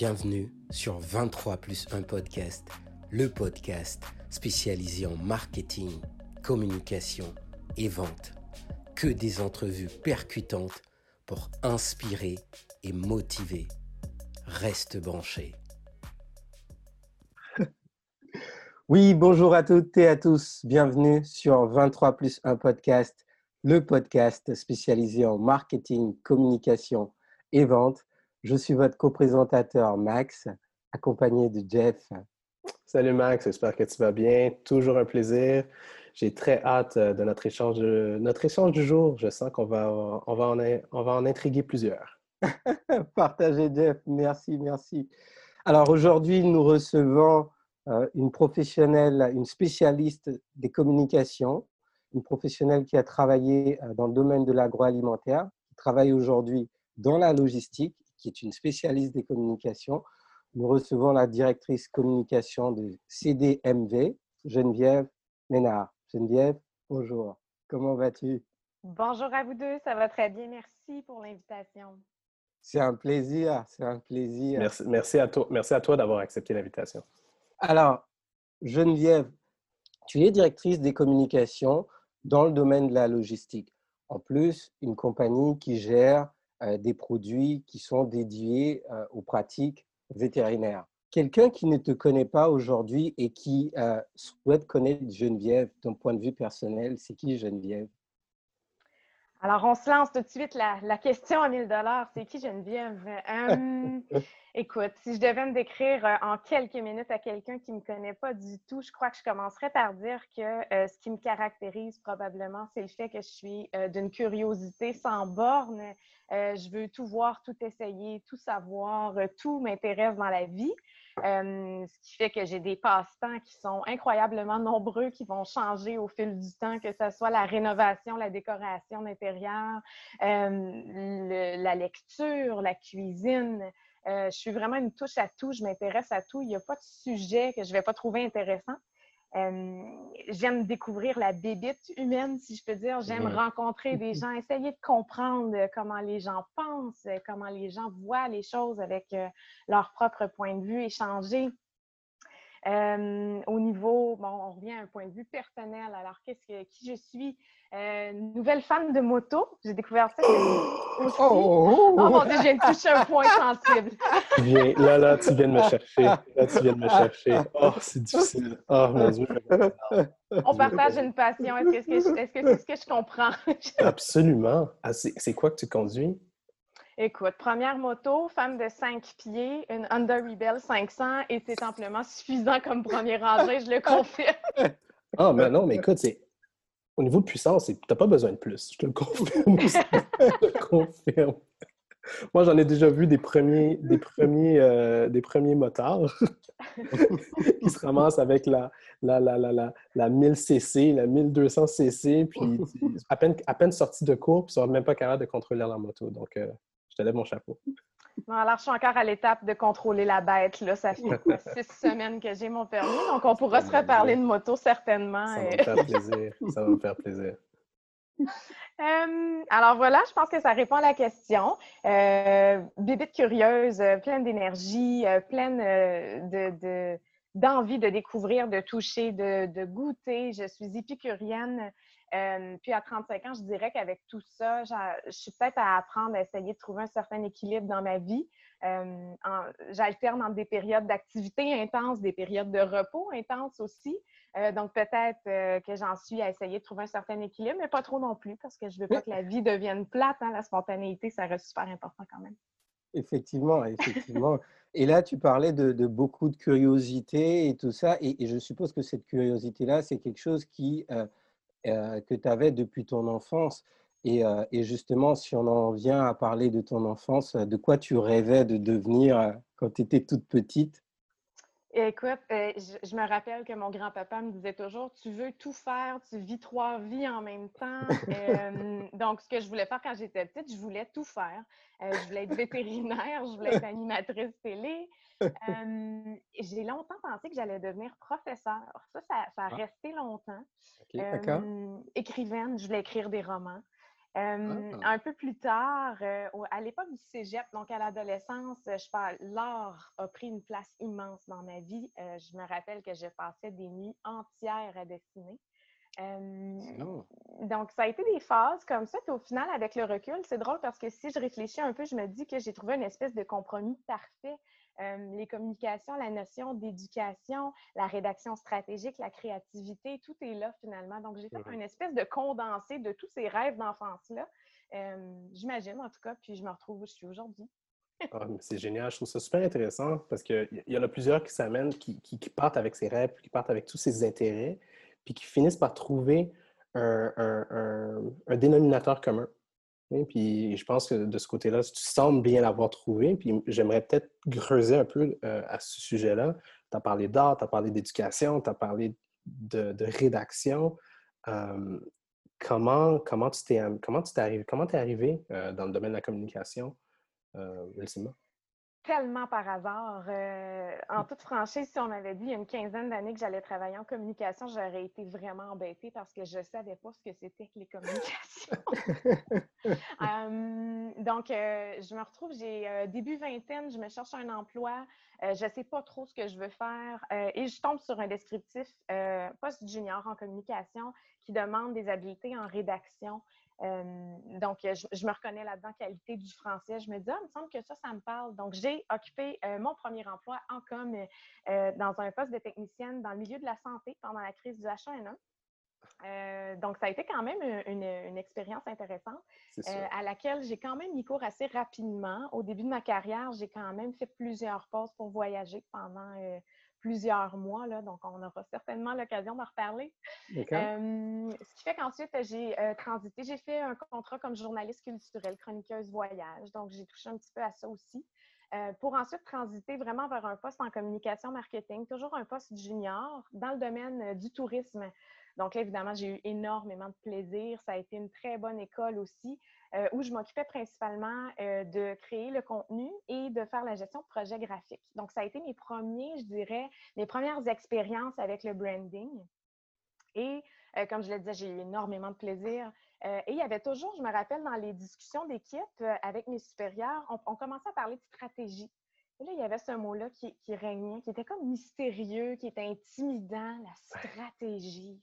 Bienvenue sur 23 plus 1 podcast, le podcast spécialisé en marketing, communication et vente. Que des entrevues percutantes pour inspirer et motiver. Reste branché. Oui, bonjour à toutes et à tous. Bienvenue sur 23 plus 1 podcast, le podcast spécialisé en marketing, communication et vente. Je suis votre co-présentateur Max, accompagné de Jeff. Salut Max, j'espère que tu vas bien. Toujours un plaisir. J'ai très hâte euh, de notre échange, notre échange du jour. Je sens qu'on va, on va, en, on va en intriguer plusieurs. Partagez Jeff, merci, merci. Alors aujourd'hui, nous recevons euh, une professionnelle, une spécialiste des communications, une professionnelle qui a travaillé euh, dans le domaine de l'agroalimentaire, qui travaille aujourd'hui dans la logistique qui est une spécialiste des communications. Nous recevons la directrice communication de CDMV, Geneviève Ménard. Geneviève, bonjour. Comment vas-tu? Bonjour à vous deux, ça va très bien. Merci pour l'invitation. C'est un plaisir, c'est un plaisir. Merci, merci à toi, merci à toi d'avoir accepté l'invitation. Alors, Geneviève, tu es directrice des communications dans le domaine de la logistique. En plus, une compagnie qui gère des produits qui sont dédiés euh, aux pratiques vétérinaires. Quelqu'un qui ne te connaît pas aujourd'hui et qui euh, souhaite connaître Geneviève d'un point de vue personnel, c'est qui Geneviève? Alors, on se lance tout de suite la, question à 1000 C'est qui Geneviève? écoute, si je devais me décrire en quelques minutes à quelqu'un qui ne me connaît pas du tout, je crois que je commencerais par dire que ce qui me caractérise probablement, c'est le fait que je suis d'une curiosité sans borne. je veux tout voir, tout essayer, tout savoir, tout m'intéresse dans la vie. Ce qui fait que j'ai des passe-temps qui sont incroyablement nombreux, qui vont changer au fil du temps, que ce soit la rénovation, la décoration d'intérieur, la lecture, la cuisine. Euh, je suis vraiment une touche à tout, je m'intéresse à tout. Il n'y a pas de sujet que je ne vais pas trouver intéressant. Euh, j'aime découvrir la bébite humaine, si je peux dire. J'aime rencontrer des gens, essayer de comprendre comment les gens pensent, comment les gens voient les choses avec euh, leur propre point de vue, échanger. Au niveau, bon, on revient à un point de vue personnel. Alors, qu'est-ce que, qui je suis? Euh, nouvelle fan de moto. J'ai découvert ça aussi. Oh, oh, oh, mon Dieu, j'ai touché un point sensible. là, là, tu viens de me chercher. Là, tu viens de me chercher. Oh, c'est difficile. Oh, mon Dieu. On partage une passion. Est-ce que c'est -ce, que, ce que je comprends? Absolument. Ah, c'est quoi que tu conduis? Écoute, première moto, femme de 5 pieds, une Honda Rebel 500 et c'est amplement suffisant comme premier rangé, je le confirme. Ah, mais non, mais écoute, c'est au niveau de puissance, tu n'as pas besoin de plus. Je te le confirme. je te le confirme. Moi, j'en ai déjà vu des premiers, des premiers, euh, des premiers motards qui se ramassent avec la, la, la, la, la 1000 cc, la 1200 cc, puis à peine, à peine sortis de cours, puis ils ne sont même pas capables de contrôler la moto. Donc, euh, te lève mon chapeau. Non, alors, je suis encore à l'étape de contrôler la bête. Là. Ça fait six semaines que j'ai mon permis, donc on pourra se reparler de moto certainement. Ça va me faire plaisir. Ça va me faire plaisir. alors voilà, je pense que ça répond à la question. Euh, bébite curieuse, euh, pleine d'énergie, euh, pleine de, d'envie de, découvrir, de toucher, de, de goûter. Je suis épicurienne. Euh, puis à 35 ans, je dirais qu'avec tout ça, je suis peut-être à apprendre à essayer de trouver un certain équilibre dans ma vie. Euh, j'alterne entre des périodes d'activité intense, des périodes de repos intenses aussi. Euh, donc peut-être que j'en suis à essayer de trouver un certain équilibre, mais pas trop non plus, parce que je ne veux pas que la vie devienne plate. Hein. La spontanéité, ça reste super important quand même. Effectivement, effectivement. et là, tu parlais de, beaucoup de curiosité et tout ça, et, et je suppose que cette curiosité-là, c'est quelque chose qui euh, que tu avais depuis ton enfance. Et, euh, et, justement, si on en vient à parler de ton enfance, de quoi tu rêvais de devenir euh, quand tu étais toute petite? Écoute, je, me rappelle que mon grand-papa me disait toujours Tu veux tout faire, tu vis trois vies en même temps. donc, ce que je voulais faire quand j'étais petite, je voulais tout faire. je voulais être vétérinaire, je voulais être animatrice télé, j'ai longtemps pensé que j'allais devenir professeur. Ça, ça, a ah. resté longtemps. écrivaine, je voulais écrire des romans. Euh, ah. Un peu plus tard, euh, à l'époque du cégep, donc à l'adolescence, je parle, l'art a pris une place immense dans ma vie. je me rappelle que je passais des nuits entières à dessiner. Donc, ça a été des phases comme ça. Puis au final, avec le recul, c'est drôle parce que si je réfléchis un peu, je me dis que j'ai trouvé une espèce de compromis parfait les communications, la notion d'éducation, la rédaction stratégique, la créativité, tout est là finalement. Donc, j'ai fait une espèce de condensé de tous ces rêves d'enfance-là. J'imagine en tout cas, puis je me retrouve où je suis aujourd'hui. Ah, c'est génial, je trouve ça super intéressant parce qu'il y en a plusieurs qui s'amènent, qui, partent avec ces rêves, qui partent avec tous ces intérêts, puis qui finissent par trouver un dénominateur commun. Puis je pense que de ce côté-là, tu sembles bien l'avoir trouvé. Puis j'aimerais peut-être creuser un peu euh, à ce sujet-là. Tu as parlé d'art, tu as parlé d'éducation, tu as parlé de, rédaction. comment, comment tu t'es comment tu arrivé, comment es arrivé euh, dans le domaine de la communication, euh, tellement par hasard. Euh, en toute franchise, si on m'avait dit il y a une quinzaine d'années que j'allais travailler en communication, j'aurais été vraiment embêtée parce que je ne savais pas ce que c'était que les communications. Euh, donc, euh, je me retrouve, j'ai début vingtaine, je me cherche un emploi, je ne sais pas trop ce que je veux faire et je tombe sur un descriptif post junior en communication qui demande des habiletés en rédaction donc, je, me reconnais là-dedans, qualité du français. Je me dis, ah, il me semble que ça, ça me parle. Donc, j'ai occupé mon premier emploi en com dans un poste de technicienne dans le milieu de la santé pendant la crise du H1N1. Euh, donc, ça a été quand même une, expérience intéressante à laquelle j'ai quand même mis cours assez rapidement. Au début de ma carrière, j'ai quand même fait plusieurs pauses pour voyager pendant plusieurs mois, là, donc on aura certainement l'occasion d'en reparler. ce qui fait qu'ensuite, j'ai transité, j'ai fait un contrat comme journaliste culturelle, chroniqueuse voyage, donc j'ai touché un petit peu à ça aussi. pour ensuite transiter vraiment vers un poste en communication marketing, toujours un poste junior dans le domaine du tourisme. Donc là, évidemment, j'ai eu énormément de plaisir. Ça a été une très bonne école aussi. Euh, où je m'occupais principalement euh, de créer le contenu et de faire la gestion de projets graphiques. Donc, ça a été mes premiers, je dirais, mes premières expériences avec le branding. Et euh, comme je le disais, j'ai eu énormément de plaisir. et il y avait toujours, je me rappelle, dans les discussions d'équipe avec mes supérieurs, on, commençait à parler de stratégie. Et là, il y avait ce mot-là qui, qui, régnait, qui était comme mystérieux, qui était intimidant, la stratégie.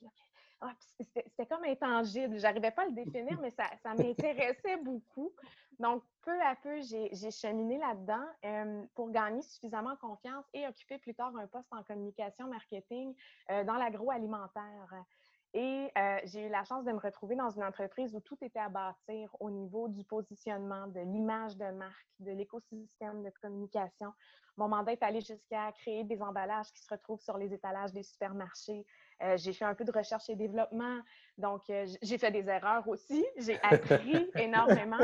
Ah, c'était comme intangible. J'arrivais pas à le définir, mais ça, m'intéressait beaucoup. Donc, peu à peu, j'ai cheminé là-dedans pour gagner suffisamment confiance et occuper plus tard un poste en communication marketing euh, dans l'agroalimentaire. Et euh, j'ai eu la chance de me retrouver dans une entreprise où tout était à bâtir au niveau du positionnement, de l'image de marque, de l'écosystème de communication. Mon mandat est allé jusqu'à créer des emballages qui se retrouvent sur les étalages des supermarchés. Euh, j'ai fait un peu de recherche et développement. Donc, euh, j'ai fait des erreurs aussi. J'ai appris énormément.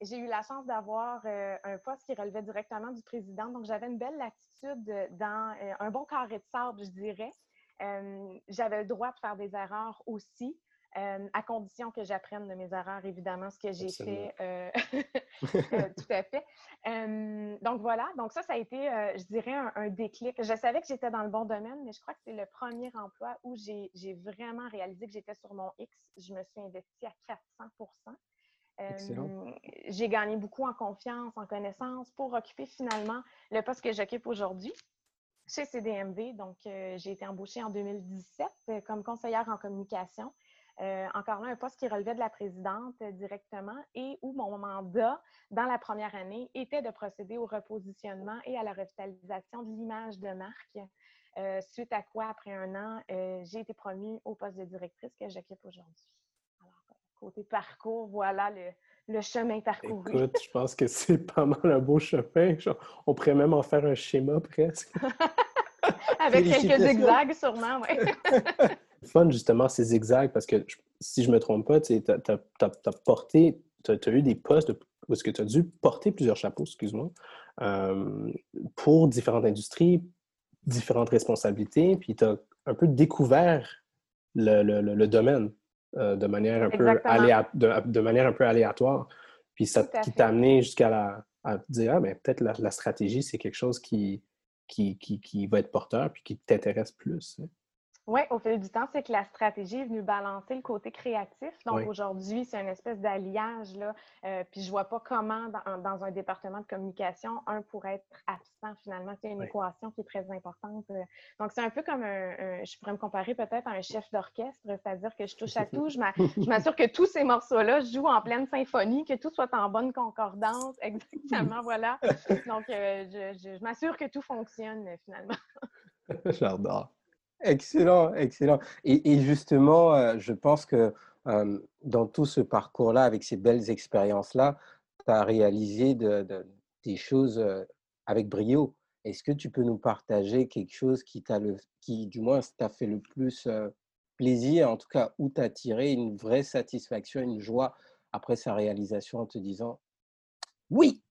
j'ai eu la chance d'avoir un poste qui relevait directement du président. Donc, j'avais une belle latitude dans un bon carré de sable, je dirais j'avais le droit de faire des erreurs aussi. À condition que j'apprenne de mes erreurs, évidemment, ce que j'ai fait. Euh, euh, tout à fait. donc voilà, donc ça, ça a été, euh, je dirais, un, déclic. Je savais que j'étais dans le bon domaine, mais je crois que c'est le premier emploi où j'ai vraiment réalisé que j'étais sur mon X. Je me suis investie à 400% J'ai gagné beaucoup en confiance, en connaissance pour occuper finalement le poste que j'occupe aujourd'hui chez CDMV. Donc, euh, j'ai été embauchée en 2017 euh, comme conseillère en communication. Euh, encore là, un poste qui relevait de la présidente directement et où mon mandat dans la première année était de procéder au repositionnement et à la revitalisation de l'image de marque. suite à quoi, après un an, j'ai été promue au poste de directrice que j'occupe aujourd'hui. Alors, côté parcours, voilà le, le chemin parcouru. Écoute, je pense que c'est pas mal un beau chemin. on pourrait même en faire un schéma presque. Avec quelques zigzags, sûrement, oui. fun, justement, ces zigzags, parce que si je ne me trompe pas, tu as, porté, tu as, eu des postes où est-ce que tu as dû porter plusieurs chapeaux, excuse-moi, euh, pour différentes industries, différentes responsabilités, puis tu as un peu découvert le, le domaine. Euh, de, manière un peu de, manière un peu aléatoire. Puis ça qui t'a amené jusqu'à la, à dire ah, ben, peut-être la, la stratégie, c'est quelque chose qui, qui, qui, qui, va être porteur puis qui t'intéresse plus. Hein. Oui, au fil du temps, c'est que la stratégie est venue balancer le côté créatif. Donc aujourd'hui, c'est une espèce d'alliage. là. Euh, puis je vois pas comment, dans, un département de communication, un pourrait être absent finalement. C'est une équation qui est très importante. Donc c'est un peu comme un, je pourrais me comparer peut-être à un chef d'orchestre, c'est-à-dire que je touche à tout, je m'assure que tous ces morceaux-là jouent en pleine symphonie, que tout soit en bonne concordance. Exactement, voilà. Donc euh, je, je m'assure que tout fonctionne finalement. J'adore. Excellent, excellent. Et, justement, euh, je pense que euh, dans tout ce parcours-là, avec ces belles expériences-là, tu as réalisé des choses euh, avec brio. Est-ce que tu peux nous partager quelque chose qui t'a le, qui du moins t'a fait le plus plaisir, en tout cas où tu as tiré une vraie satisfaction, une joie après sa réalisation en te disant oui,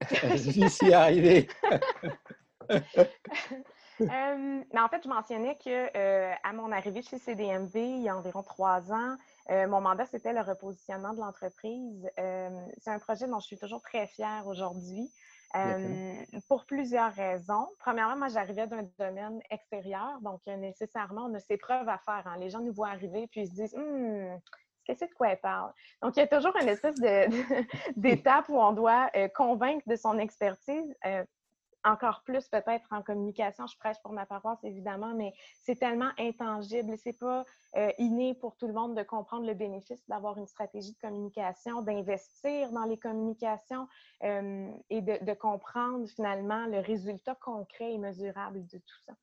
j'y suis arrivé. Euh, mais en fait, je mentionnais que euh, à mon arrivée chez CDMV, il y a environ trois ans, euh, mon mandat, c'était le repositionnement de l'entreprise. c'est un projet dont je suis toujours très fière aujourd'hui. pour plusieurs raisons. Premièrement, moi, j'arrivais d'un domaine extérieur, donc nécessairement, on a ses preuves à faire. Hein. Les gens nous voient arriver puis ils se disent hum, qu'est-ce que c'est de quoi elle parle? Donc, il y a toujours une espèce d'étape où on doit convaincre de son expertise encore plus peut-être en communication. Je prêche pour ma paroisse, évidemment, mais c'est tellement intangible. C'est pas euh, inné pour tout le monde de comprendre le bénéfice d'avoir une stratégie de communication, d'investir dans les communications euh, et de, de, comprendre finalement le résultat concret et mesurable de tout ça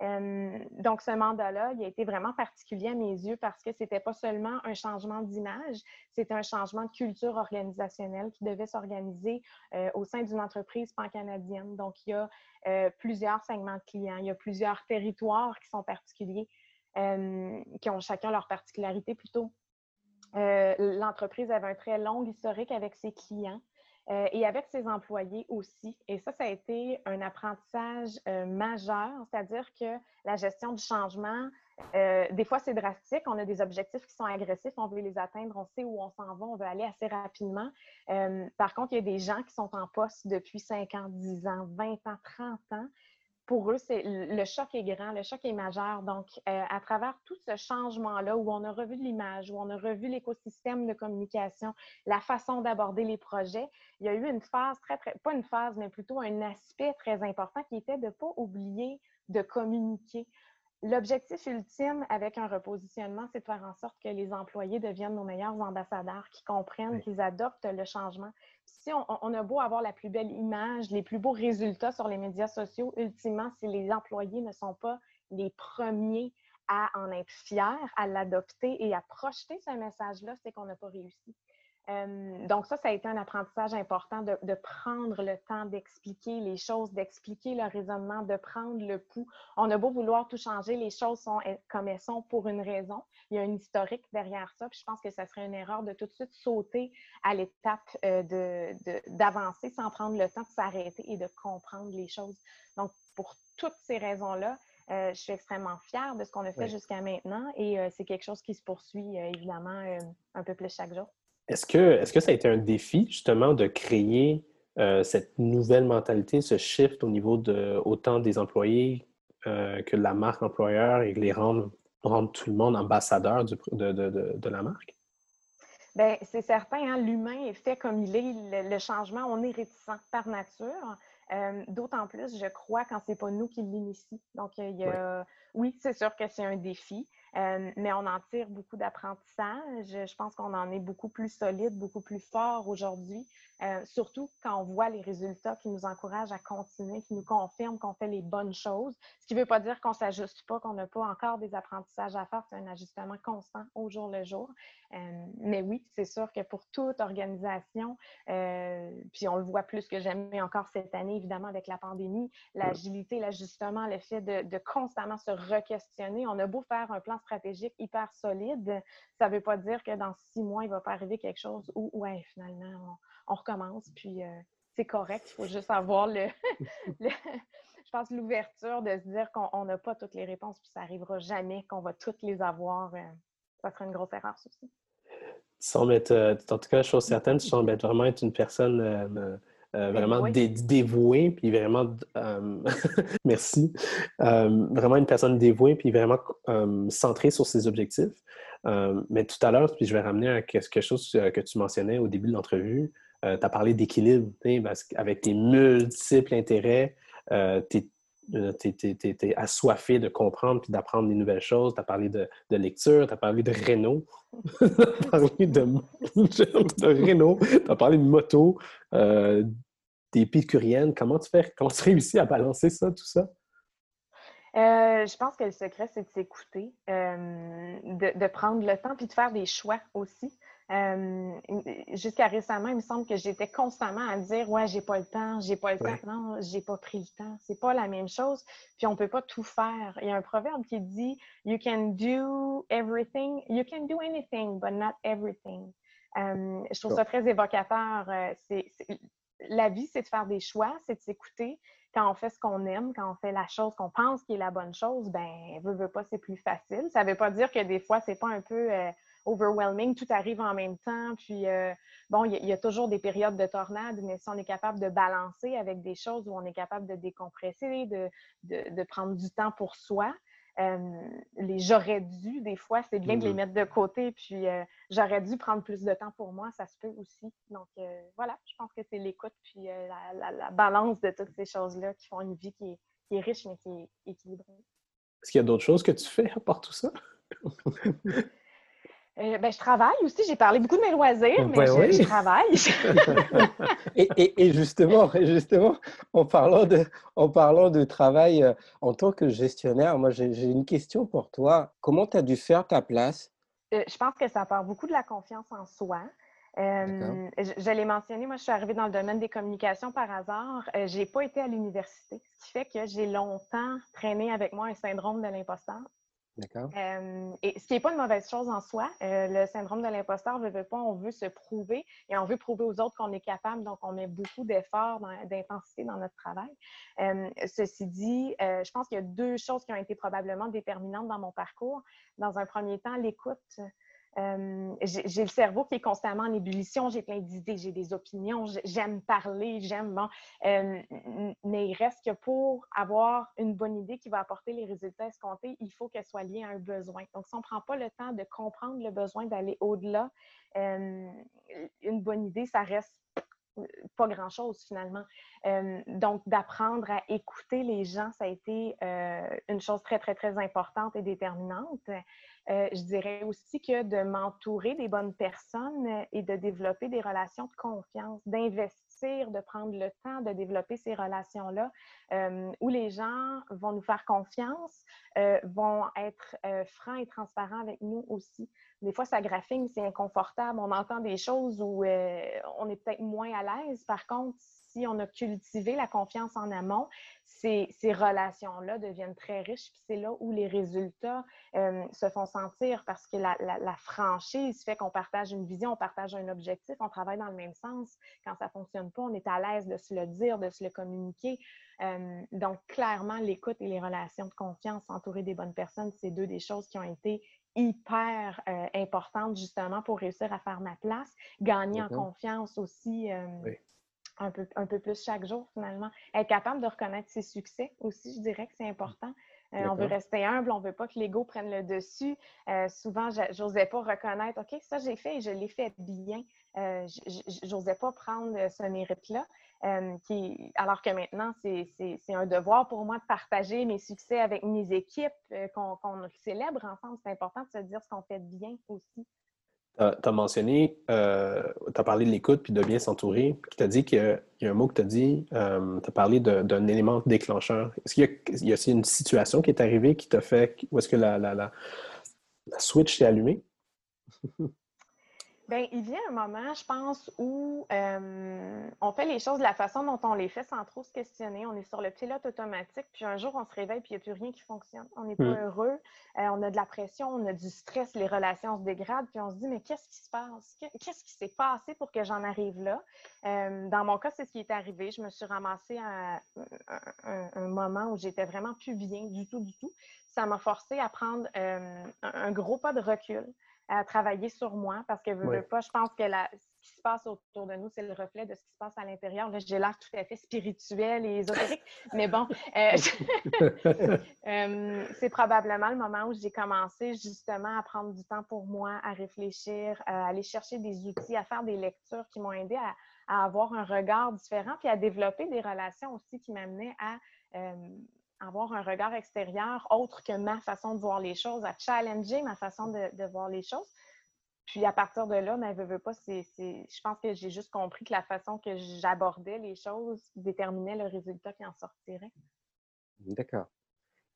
donc, ce mandat-là, il a été vraiment particulier à mes yeux parce que c'était pas seulement un changement d'image, c'était un changement de culture organisationnelle qui devait s'organiser euh, au sein d'une entreprise pan-canadienne. Donc, il y a euh, plusieurs segments de clients, il y a plusieurs territoires qui sont particuliers, qui ont chacun leur particularité plutôt. Euh, l'entreprise avait un très long historique avec ses clients. Euh, et avec ses employés aussi. Et ça, ça a été un apprentissage euh, majeur, c'est-à-dire que la gestion du changement, euh, des fois, c'est drastique. On a des objectifs qui sont agressifs, on veut les atteindre, on sait où on s'en va, on veut aller assez rapidement. par contre, il y a des gens qui sont en poste depuis 5 ans, 10 ans, 20 ans, 30 ans pour eux, c'est le choc est grand, le choc est majeur. Donc, euh, à travers tout ce changement-là, où on a revu l'image, où on a revu l'écosystème de communication, la façon d'aborder les projets, il y a eu une phase très, très, pas une phase, mais plutôt un aspect très important qui était de ne pas oublier de communiquer. L'objectif ultime avec un repositionnement, c'est de faire en sorte que les employés deviennent nos meilleurs ambassadeurs, qui comprennent, qu'ils adoptent le changement. Si on, a beau avoir la plus belle image, les plus beaux résultats sur les médias sociaux, ultimement, si les employés ne sont pas les premiers à en être fiers, à l'adopter et à projeter ce message-là, c'est qu'on n'a pas réussi. Euh, donc ça, ça a été un apprentissage important de, prendre le temps d'expliquer les choses, d'expliquer le raisonnement, de prendre le pouls. On a beau vouloir tout changer, les choses sont comme elles sont pour une raison. Il y a un historique derrière ça, puis je pense que ça serait une erreur de tout de suite sauter à l'étape euh, d'avancer sans prendre le temps de s'arrêter et de comprendre les choses. Donc, pour toutes ces raisons-là, euh, je suis extrêmement fière de ce qu'on a fait jusqu'à maintenant et c'est quelque chose qui se poursuit évidemment un peu plus chaque jour. Est-ce que, est que ça a été un défi, justement, de créer euh, cette nouvelle mentalité, ce shift au niveau de autant des employés euh, que de la marque employeur et les rendre, rendre tout le monde ambassadeur de, de, la marque? Bien, c'est certain, hein, l'humain est fait comme il est. Le, changement, on est réticent par nature. Euh, d'autant plus, je crois, quand c'est pas nous qui l'initie. Donc, il y a, oui c'est sûr que c'est un défi. Euh, mais on en tire beaucoup d'apprentissage. Je pense qu'on en est beaucoup plus solide, beaucoup plus fort aujourd'hui, euh, surtout quand on voit les résultats qui nous encouragent à continuer, qui nous confirment qu'on fait les bonnes choses. Ce qui ne veut pas dire qu'on ne s'ajuste pas, qu'on n'a pas encore des apprentissages à faire. C'est un ajustement constant au jour le jour. Euh, mais oui, c'est sûr que pour toute organisation, puis on le voit plus que jamais encore cette année, évidemment, avec la pandémie, l'agilité, l'ajustement, le fait de, de constamment se re-questionner. On a beau faire un plan stratégique hyper solide, ça ne veut pas dire que dans six mois, il ne va pas arriver quelque chose où, ouais, finalement, on, recommence, puis euh, c'est correct. Il faut juste avoir le, je pense, l'ouverture de se dire qu'on n'a pas toutes les réponses, puis ça n'arrivera jamais qu'on va toutes les avoir. Euh, ça serait une grosse erreur, ça aussi. Sans mettre, euh, en tout cas, chose certaine, tu sembles vraiment être une personne vraiment dévouée, puis vraiment, merci, vraiment une personne dévouée, puis vraiment centrée sur ses objectifs. mais tout à l'heure, puis je vais ramener à quelque chose que tu mentionnais au début de l'entrevue, tu as parlé d'équilibre, avec tes multiples intérêts, tu es, es, assoiffé de comprendre puis d'apprendre des nouvelles choses. Tu as parlé de, lecture, tu as parlé de Renault, tu as parlé de, de parlé de moto, euh, d'épicurienne. Comment tu fais? Comment tu réussis à balancer ça, tout ça? Euh, je pense que le secret, c'est de s'écouter, euh, de, de, prendre le temps puis de faire des choix aussi. Euh, jusqu'à récemment, il me semble que j'étais constamment à dire Ouais, j'ai pas le temps, j'ai pas le temps. Non, j'ai pas pris le temps. C'est pas la même chose. Puis on peut pas tout faire. Il y a un proverbe qui dit You can do everything, you can do anything, but not everything. Euh, je trouve ça très évocateur. Euh, c'est, la vie, c'est de faire des choix, c'est de s'écouter. Quand on fait ce qu'on aime, quand on fait la chose qu'on pense qui est la bonne chose, ben, veut, veut pas, c'est plus facile. Ça veut pas dire que des fois, c'est pas un peu overwhelming, tout arrive en même temps. Puis, euh, bon, il y, a toujours des périodes de tornade, mais si on est capable de balancer avec des choses où on est capable de décompresser, de, de, prendre du temps pour soi, euh, les j'aurais dû, des fois, c'est bien de les mettre de côté. Puis, euh, j'aurais dû prendre plus de temps pour moi, ça se peut aussi. Donc, voilà, je pense que c'est l'écoute puis la, la, balance de toutes ces choses-là qui font une vie qui est, qui est riche, mais qui est équilibrée. Est-ce qu'il y a d'autres choses que tu fais à part tout ça? Euh, ben, je travaille aussi. J'ai parlé beaucoup de mes loisirs, mais je, travaille. et, justement, justement, en parlant de, en parlant de travail euh, en tant que gestionnaire, moi, j'ai une question pour toi. Comment tu as dû faire ta place? Euh, je pense que ça part beaucoup de la confiance en soi. je, l'ai mentionné, moi, je suis arrivée dans le domaine des communications par hasard. je n'ai pas été à l'université, ce qui fait que j'ai longtemps traîné avec moi un syndrome de l'imposteur. Euh, et ce qui n'est pas une mauvaise chose en soi. Euh, le syndrome de l'imposteur veut on veut se prouver et on veut prouver aux autres qu'on est capable, donc on met beaucoup d'efforts, d'intensité dans notre travail. Euh, ceci dit, je pense qu'il y a deux choses qui ont été probablement déterminantes dans mon parcours. Dans un premier temps, l'écoute. Euh, j'ai le cerveau qui est constamment en ébullition, j'ai plein d'idées, j'ai des opinions, j'aime parler, j'aime, bon. Euh, mais il reste que pour avoir une bonne idée qui va apporter les résultats escomptés, il faut qu'elle soit liée à un besoin. Donc, si on ne prend pas le temps de comprendre le besoin, d'aller au-delà, euh, une bonne idée, ça reste pas grand-chose finalement. donc, d'apprendre à écouter les gens, ça a été une chose très, très, très importante et déterminante. Euh, je dirais aussi que de m'entourer des bonnes personnes euh, et de développer des relations de confiance, d'investir, de prendre le temps de développer ces relations-là euh, où les gens vont nous faire confiance, vont être francs et transparents avec nous aussi. Des fois, ça graphine, c'est inconfortable. On entend des choses où on est peut-être moins à l'aise. Par contre, si on a cultivé la confiance en amont, ces, relations-là deviennent très riches. Puis c'est là où les résultats euh, se font sentir parce que la, franchise fait qu'on partage une vision, on partage un objectif, on travaille dans le même sens. Quand ça ne fonctionne pas, on est à l'aise de se le dire, de se le communiquer. Euh, donc, clairement, l'écoute et les relations de confiance, entourer des bonnes personnes, c'est deux des choses qui ont été hyper euh, importantes justement pour réussir à faire ma place. Gagner en confiance aussi un peu, un peu plus chaque jour, finalement. Être capable de reconnaître ses succès aussi, je dirais que c'est important. Euh, on veut rester humble, on ne veut pas que l'ego prenne le dessus. Euh, souvent, je n'osais pas reconnaître, OK, ça j'ai fait et je l'ai fait bien. Euh, je n'osais pas prendre ce mérite-là. qui, alors que maintenant, c'est un devoir pour moi de partager mes succès avec mes équipes, qu'on célèbre ensemble. C'est important de se dire ce qu'on fait bien aussi. Tu as, mentionné, euh, tu as parlé de l'écoute puis de bien s'entourer. Puis tu as dit qu'il y, a un mot que tu as dit, euh, tu as parlé d'un élément déclencheur. Est-ce qu'il y, a une situation qui est arrivée qui t'a fait, ou est-ce que la, la switch s'est allumée? Bien, il vient un moment, je pense, où euh, on fait les choses de la façon dont on les fait sans trop se questionner. On est sur le pilote automatique, puis un jour, on se réveille, puis il n'y a plus rien qui fonctionne. On n'est pas hmm. heureux, euh, on a de la pression, on a du stress, les relations se dégradent, puis on se dit, mais qu'est-ce qui se passe? Qu'est-ce qui s'est passé pour que j'en arrive là? Euh, dans mon cas, c'est ce qui est arrivé. Je me suis ramassée à un, moment où j'étais vraiment plus bien du tout, du tout. Ça m'a forcé à prendre un gros pas de recul à travailler sur moi parce que je pas, je pense que la, qui se passe autour de nous, c'est le reflet de ce qui se passe à l'intérieur. Là, j'ai l'air tout à fait spirituel et ésotérique, mais bon, euh, euh, c'est probablement le moment où j'ai commencé justement à prendre du temps pour moi, à réfléchir, à aller chercher des outils, à faire des lectures qui m'ont aidé à, avoir un regard différent, puis à développer des relations aussi qui m'amenaient à avoir un regard extérieur autre que ma façon de voir les choses, à challenger ma façon de, voir les choses. Puis à partir de là, ben, pas, c'est, je pense que j'ai juste compris que la façon que j'abordais les choses déterminait le résultat qui en sortirait. D'accord.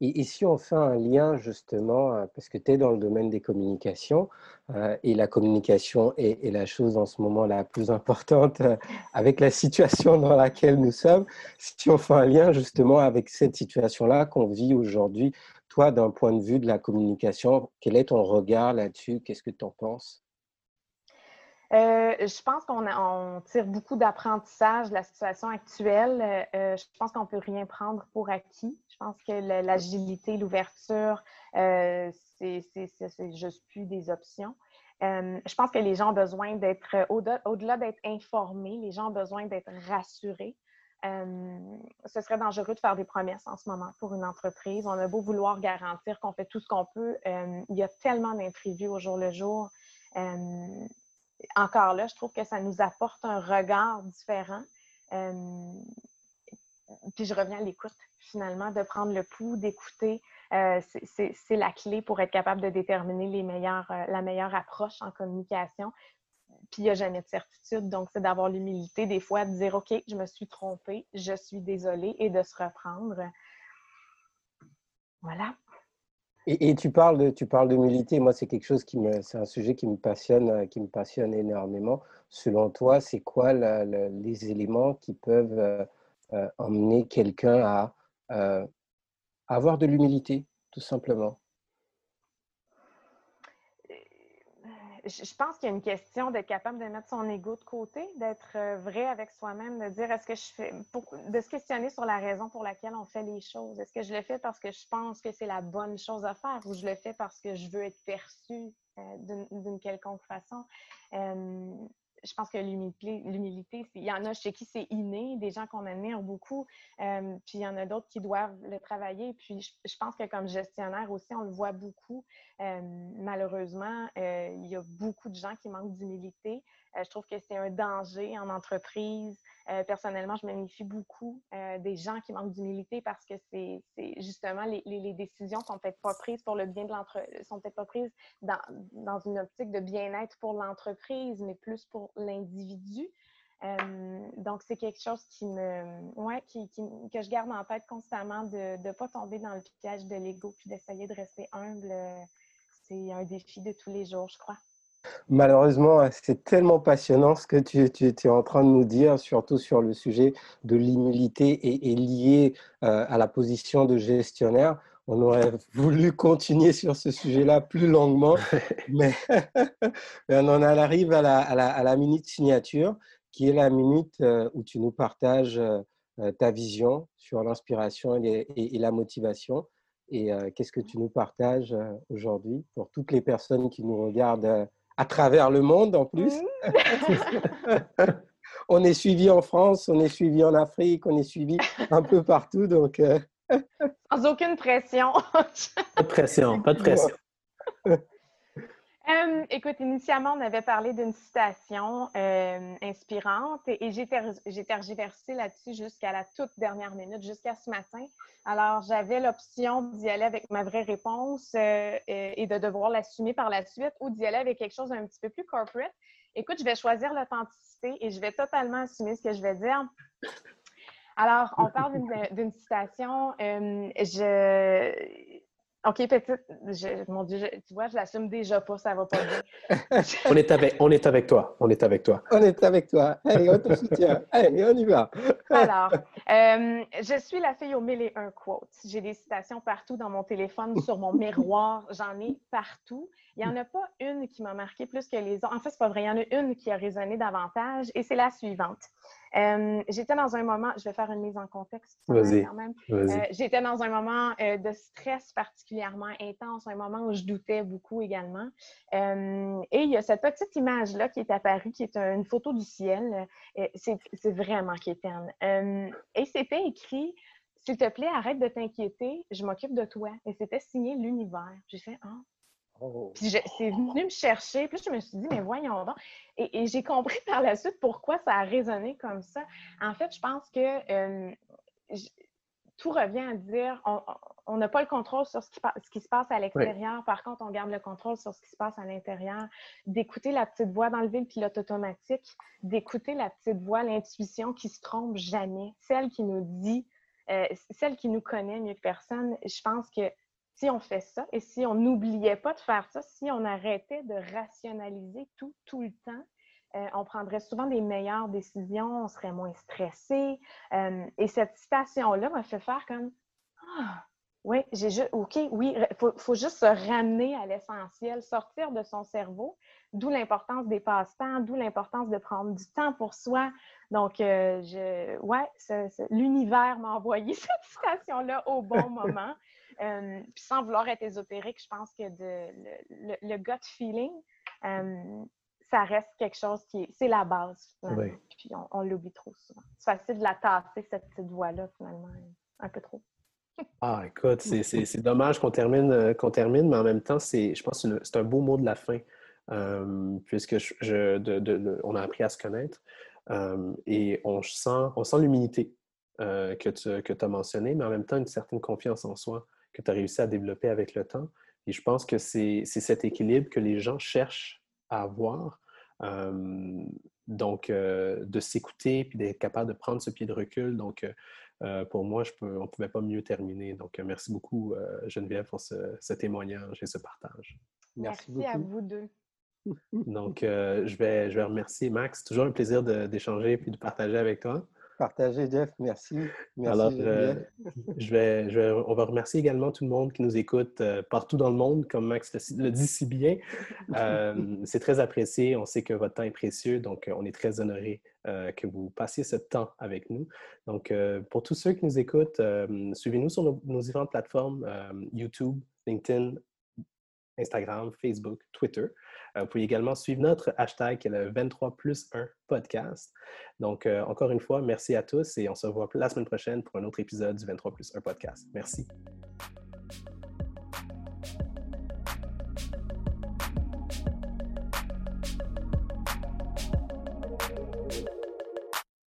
Et, si on fait un lien justement, euh, parce que tu es dans le domaine des communications, euh, et la communication est, la chose en ce moment la plus importante euh, avec la situation dans laquelle nous sommes, si on fait un lien justement avec cette situation-là qu'on vit aujourd'hui, toi, d'un point de vue de la communication, quel est ton regard là-dessus? Qu'est-ce que tu en penses? Euh, je pense qu'on tire beaucoup d'apprentissage de la situation actuelle. Euh, je pense qu'on ne peut rien prendre pour acquis. Je pense que l'agilité, l'ouverture, euh, c'est juste plus des options. je pense que les gens ont besoin d'être, au-delà d'être informés, les gens ont besoin d'être rassurés. ce serait dangereux de faire des promesses en ce moment pour une entreprise. On a beau vouloir garantir qu'on fait tout ce qu'on peut. il y a tellement d'imprévus au jour le jour encore là, je trouve que ça nous apporte un regard différent. Euh, puis je reviens à l'écoute, finalement, de prendre le pouls, d'écouter. Euh, c'est la clé pour être capable de déterminer euh, la meilleure approche en communication. Puis il n'y a jamais de certitude. Donc, c'est d'avoir l'humilité, des fois, de dire OK, je me suis trompée, je suis désolée et de se reprendre. Voilà. Et, tu parles de, tu parles d'humilité. Moi, c'est quelque chose qui me, c'est un sujet qui me passionne, euh, qui me passionne énormément. Selon toi, c'est quoi les éléments qui peuvent euh, euh, emmener quelqu'un à avoir de l'humilité, tout simplement? Je pense qu'il y a une question d'être capable de mettre son ego de côté, d'être euh, vrai avec soi-même, de dire est-ce que je fais, de se questionner sur la raison pour laquelle on fait les choses. Est-ce que je le fais parce que je pense que c'est la bonne chose à faire ou je le fais parce que je veux être perçue euh, d'une quelconque façon? Euh, je pense que l'humilité, il y en a chez qui c'est inné, des gens qu'on admire beaucoup, euh, puis il y en a d'autres qui doivent le travailler. Puis je, pense que comme gestionnaire aussi, on le voit beaucoup. Euh, malheureusement, euh, il y a beaucoup de gens qui manquent d'humilité. Euh, je trouve que c'est un danger en entreprise. Euh, personnellement, je me beaucoup euh, des gens qui manquent d'humilité parce que c'est justement les, les, décisions sont peut-être pas prises pour le bien de l'entreprise, sont peut-être pas prises dans, dans une optique de bien-être pour l'entreprise, mais plus pour l'individu. donc, c'est quelque chose qui me, ouais, qui, que je garde en tête constamment de ne pas tomber dans le piège de l'ego puis d'essayer de rester humble. C'est un défi de tous les jours, je crois. Malheureusement, c'est tellement passionnant ce que tu, es en train de nous dire, surtout sur le sujet de l'humilité et, lié euh, à la position de gestionnaire. On aurait voulu continuer sur ce sujet-là plus longuement, mais, on en arrive à la, minute signature, qui est la minute euh, où tu nous partages euh, ta vision sur l'inspiration et, la motivation. Et qu'est-ce que tu nous partages aujourd'hui pour toutes les personnes qui nous regardent à travers le monde en plus. on est suivi en France, on est suivi en Afrique, on est suivi un peu partout. Donc, euh, Sans aucune pression. pas de pression, pas de pression. Euh, écoute, initialement, on avait parlé d'une citation euh, inspirante et, j'ai, tergiversé là-dessus jusqu'à la toute dernière minute, jusqu'à ce matin. Alors, j'avais l'option d'y aller avec ma vraie réponse euh, et de devoir l'assumer par la suite ou d'y aller avec quelque chose d'un petit peu plus corporate. Écoute, je vais choisir l'authenticité et je vais totalement assumer ce que je vais dire. Alors, on parle d'une citation. je OK, petite, mon Dieu, tu vois, je l'assume déjà pas, ça va pas bien. on, est avec, on est avec toi, on est avec toi. On est avec toi. Allez, on te soutient. Allez, on y va. Alors, euh, je suis la fille aux mille et un quotes. J'ai des citations partout dans mon téléphone, sur mon miroir, j'en ai partout. Il n'y en a pas une qui m'a marqué plus que les autres. En fait, c'est pas vrai, il y en a une qui a résonné davantage et c'est la suivante. Euh, j'étais dans un moment, je vais faire une mise en contexte Vas-y. quand même. Vas-y. Euh, j'étais dans un moment euh, de stress particulièrement intense, un moment où je doutais beaucoup également. Et il y a cette petite image-là qui est apparue, qui est un- une photo du ciel. C'est c'est vraiment quétaine. Euh, et c'était écrit S'il te plaît, arrête de t'inquiéter, je m'occupe de toi. Et c'était signé l'univers. J'ai fait Ah. Oh. Puis je- c'est venu me chercher. Puis je me suis dit, mais voyons donc. Et, et j'ai compris par la suite pourquoi ça a résonné comme ça. En fait, je pense que euh, tout revient à dire on- n'a pas le contrôle sur ce qui, ce qui se passe à l'extérieur. Par contre, on garde le contrôle sur ce qui se passe à l'intérieur. D'écouter la petite voix, d'enlever le pilote automatique, d'écouter la petite voix, l'intuition qui se trompe jamais, celle qui nous dit, euh, celle qui nous connaît mieux que personne. Je pense que si on fait ça et si on n'oubliait pas de faire ça, si on arrêtait de rationaliser tout, tout le temps, euh, on prendrait souvent des meilleures décisions, on serait moins stressé. Euh, et cette citation-là m'a fait faire comme Ah, oui, j'ai juste, OK, oui, il faut, faut juste se ramener à l'essentiel, sortir de son cerveau, d'où l'importance des passe-temps, d'où l'importance de prendre du temps pour soi. Donc, euh, je, ouais, ce- ce- l'univers m'a envoyé cette citation-là au bon moment. Euh, puis sans vouloir être ésotérique, je pense que de, le, le- le gut feeling, euh, ça reste quelque chose qui est, c'est la base finalement. Oui. Puis on, on l'oublie trop souvent. C'est facile de la tasser, cette petite voix-là, finalement, un peu trop. Ah, écoute, c'est- dommage qu'on termine, euh, qu'on termine, mais en même temps, je pense que c'est un beau mot de la fin, euh, puisque on a appris à se connaître euh, et on sent, on sent l'humilité euh, que tu que as mentionnée, mais en même temps, une certaine confiance en soi que tu as réussi à développer avec le temps. Et je pense que c'est cet équilibre que les gens cherchent à avoir. Donc, de s'écouter puis d'être capable de prendre ce pied de recul. Donc, euh, pour moi, je peux, on ne pouvait pas mieux terminer. Donc, euh, merci beaucoup, euh, Geneviève, pour ce, ce témoignage et ce partage. Merci, Merci à beaucoup. vous deux. Donc, je, vais, je vais remercier Max. Toujours un plaisir d'échanger puis de partager avec toi. Partagez, Jeff. Merci. Merci, Alors, euh, je vais, je vais- on va remercier également tout le monde qui nous écoute euh, partout dans le monde, comme Max le, le dit si bien. Euh, c'est très apprécié. On sait que votre temps est précieux, donc on est très honoré que vous passiez ce temps avec nous. Donc, pour tous ceux qui nous écoutent, suivez-nous sur nos, nos différentes plateformes YouTube, LinkedIn, Instagram, Facebook, Twitter. Euh, vous pouvez également suivre notre hashtag qui est le 23 plus 1 podcast. Donc, euh, encore une fois, merci à tous et on se revoit la semaine prochaine pour un autre épisode du 23 plus 1 podcast. Merci.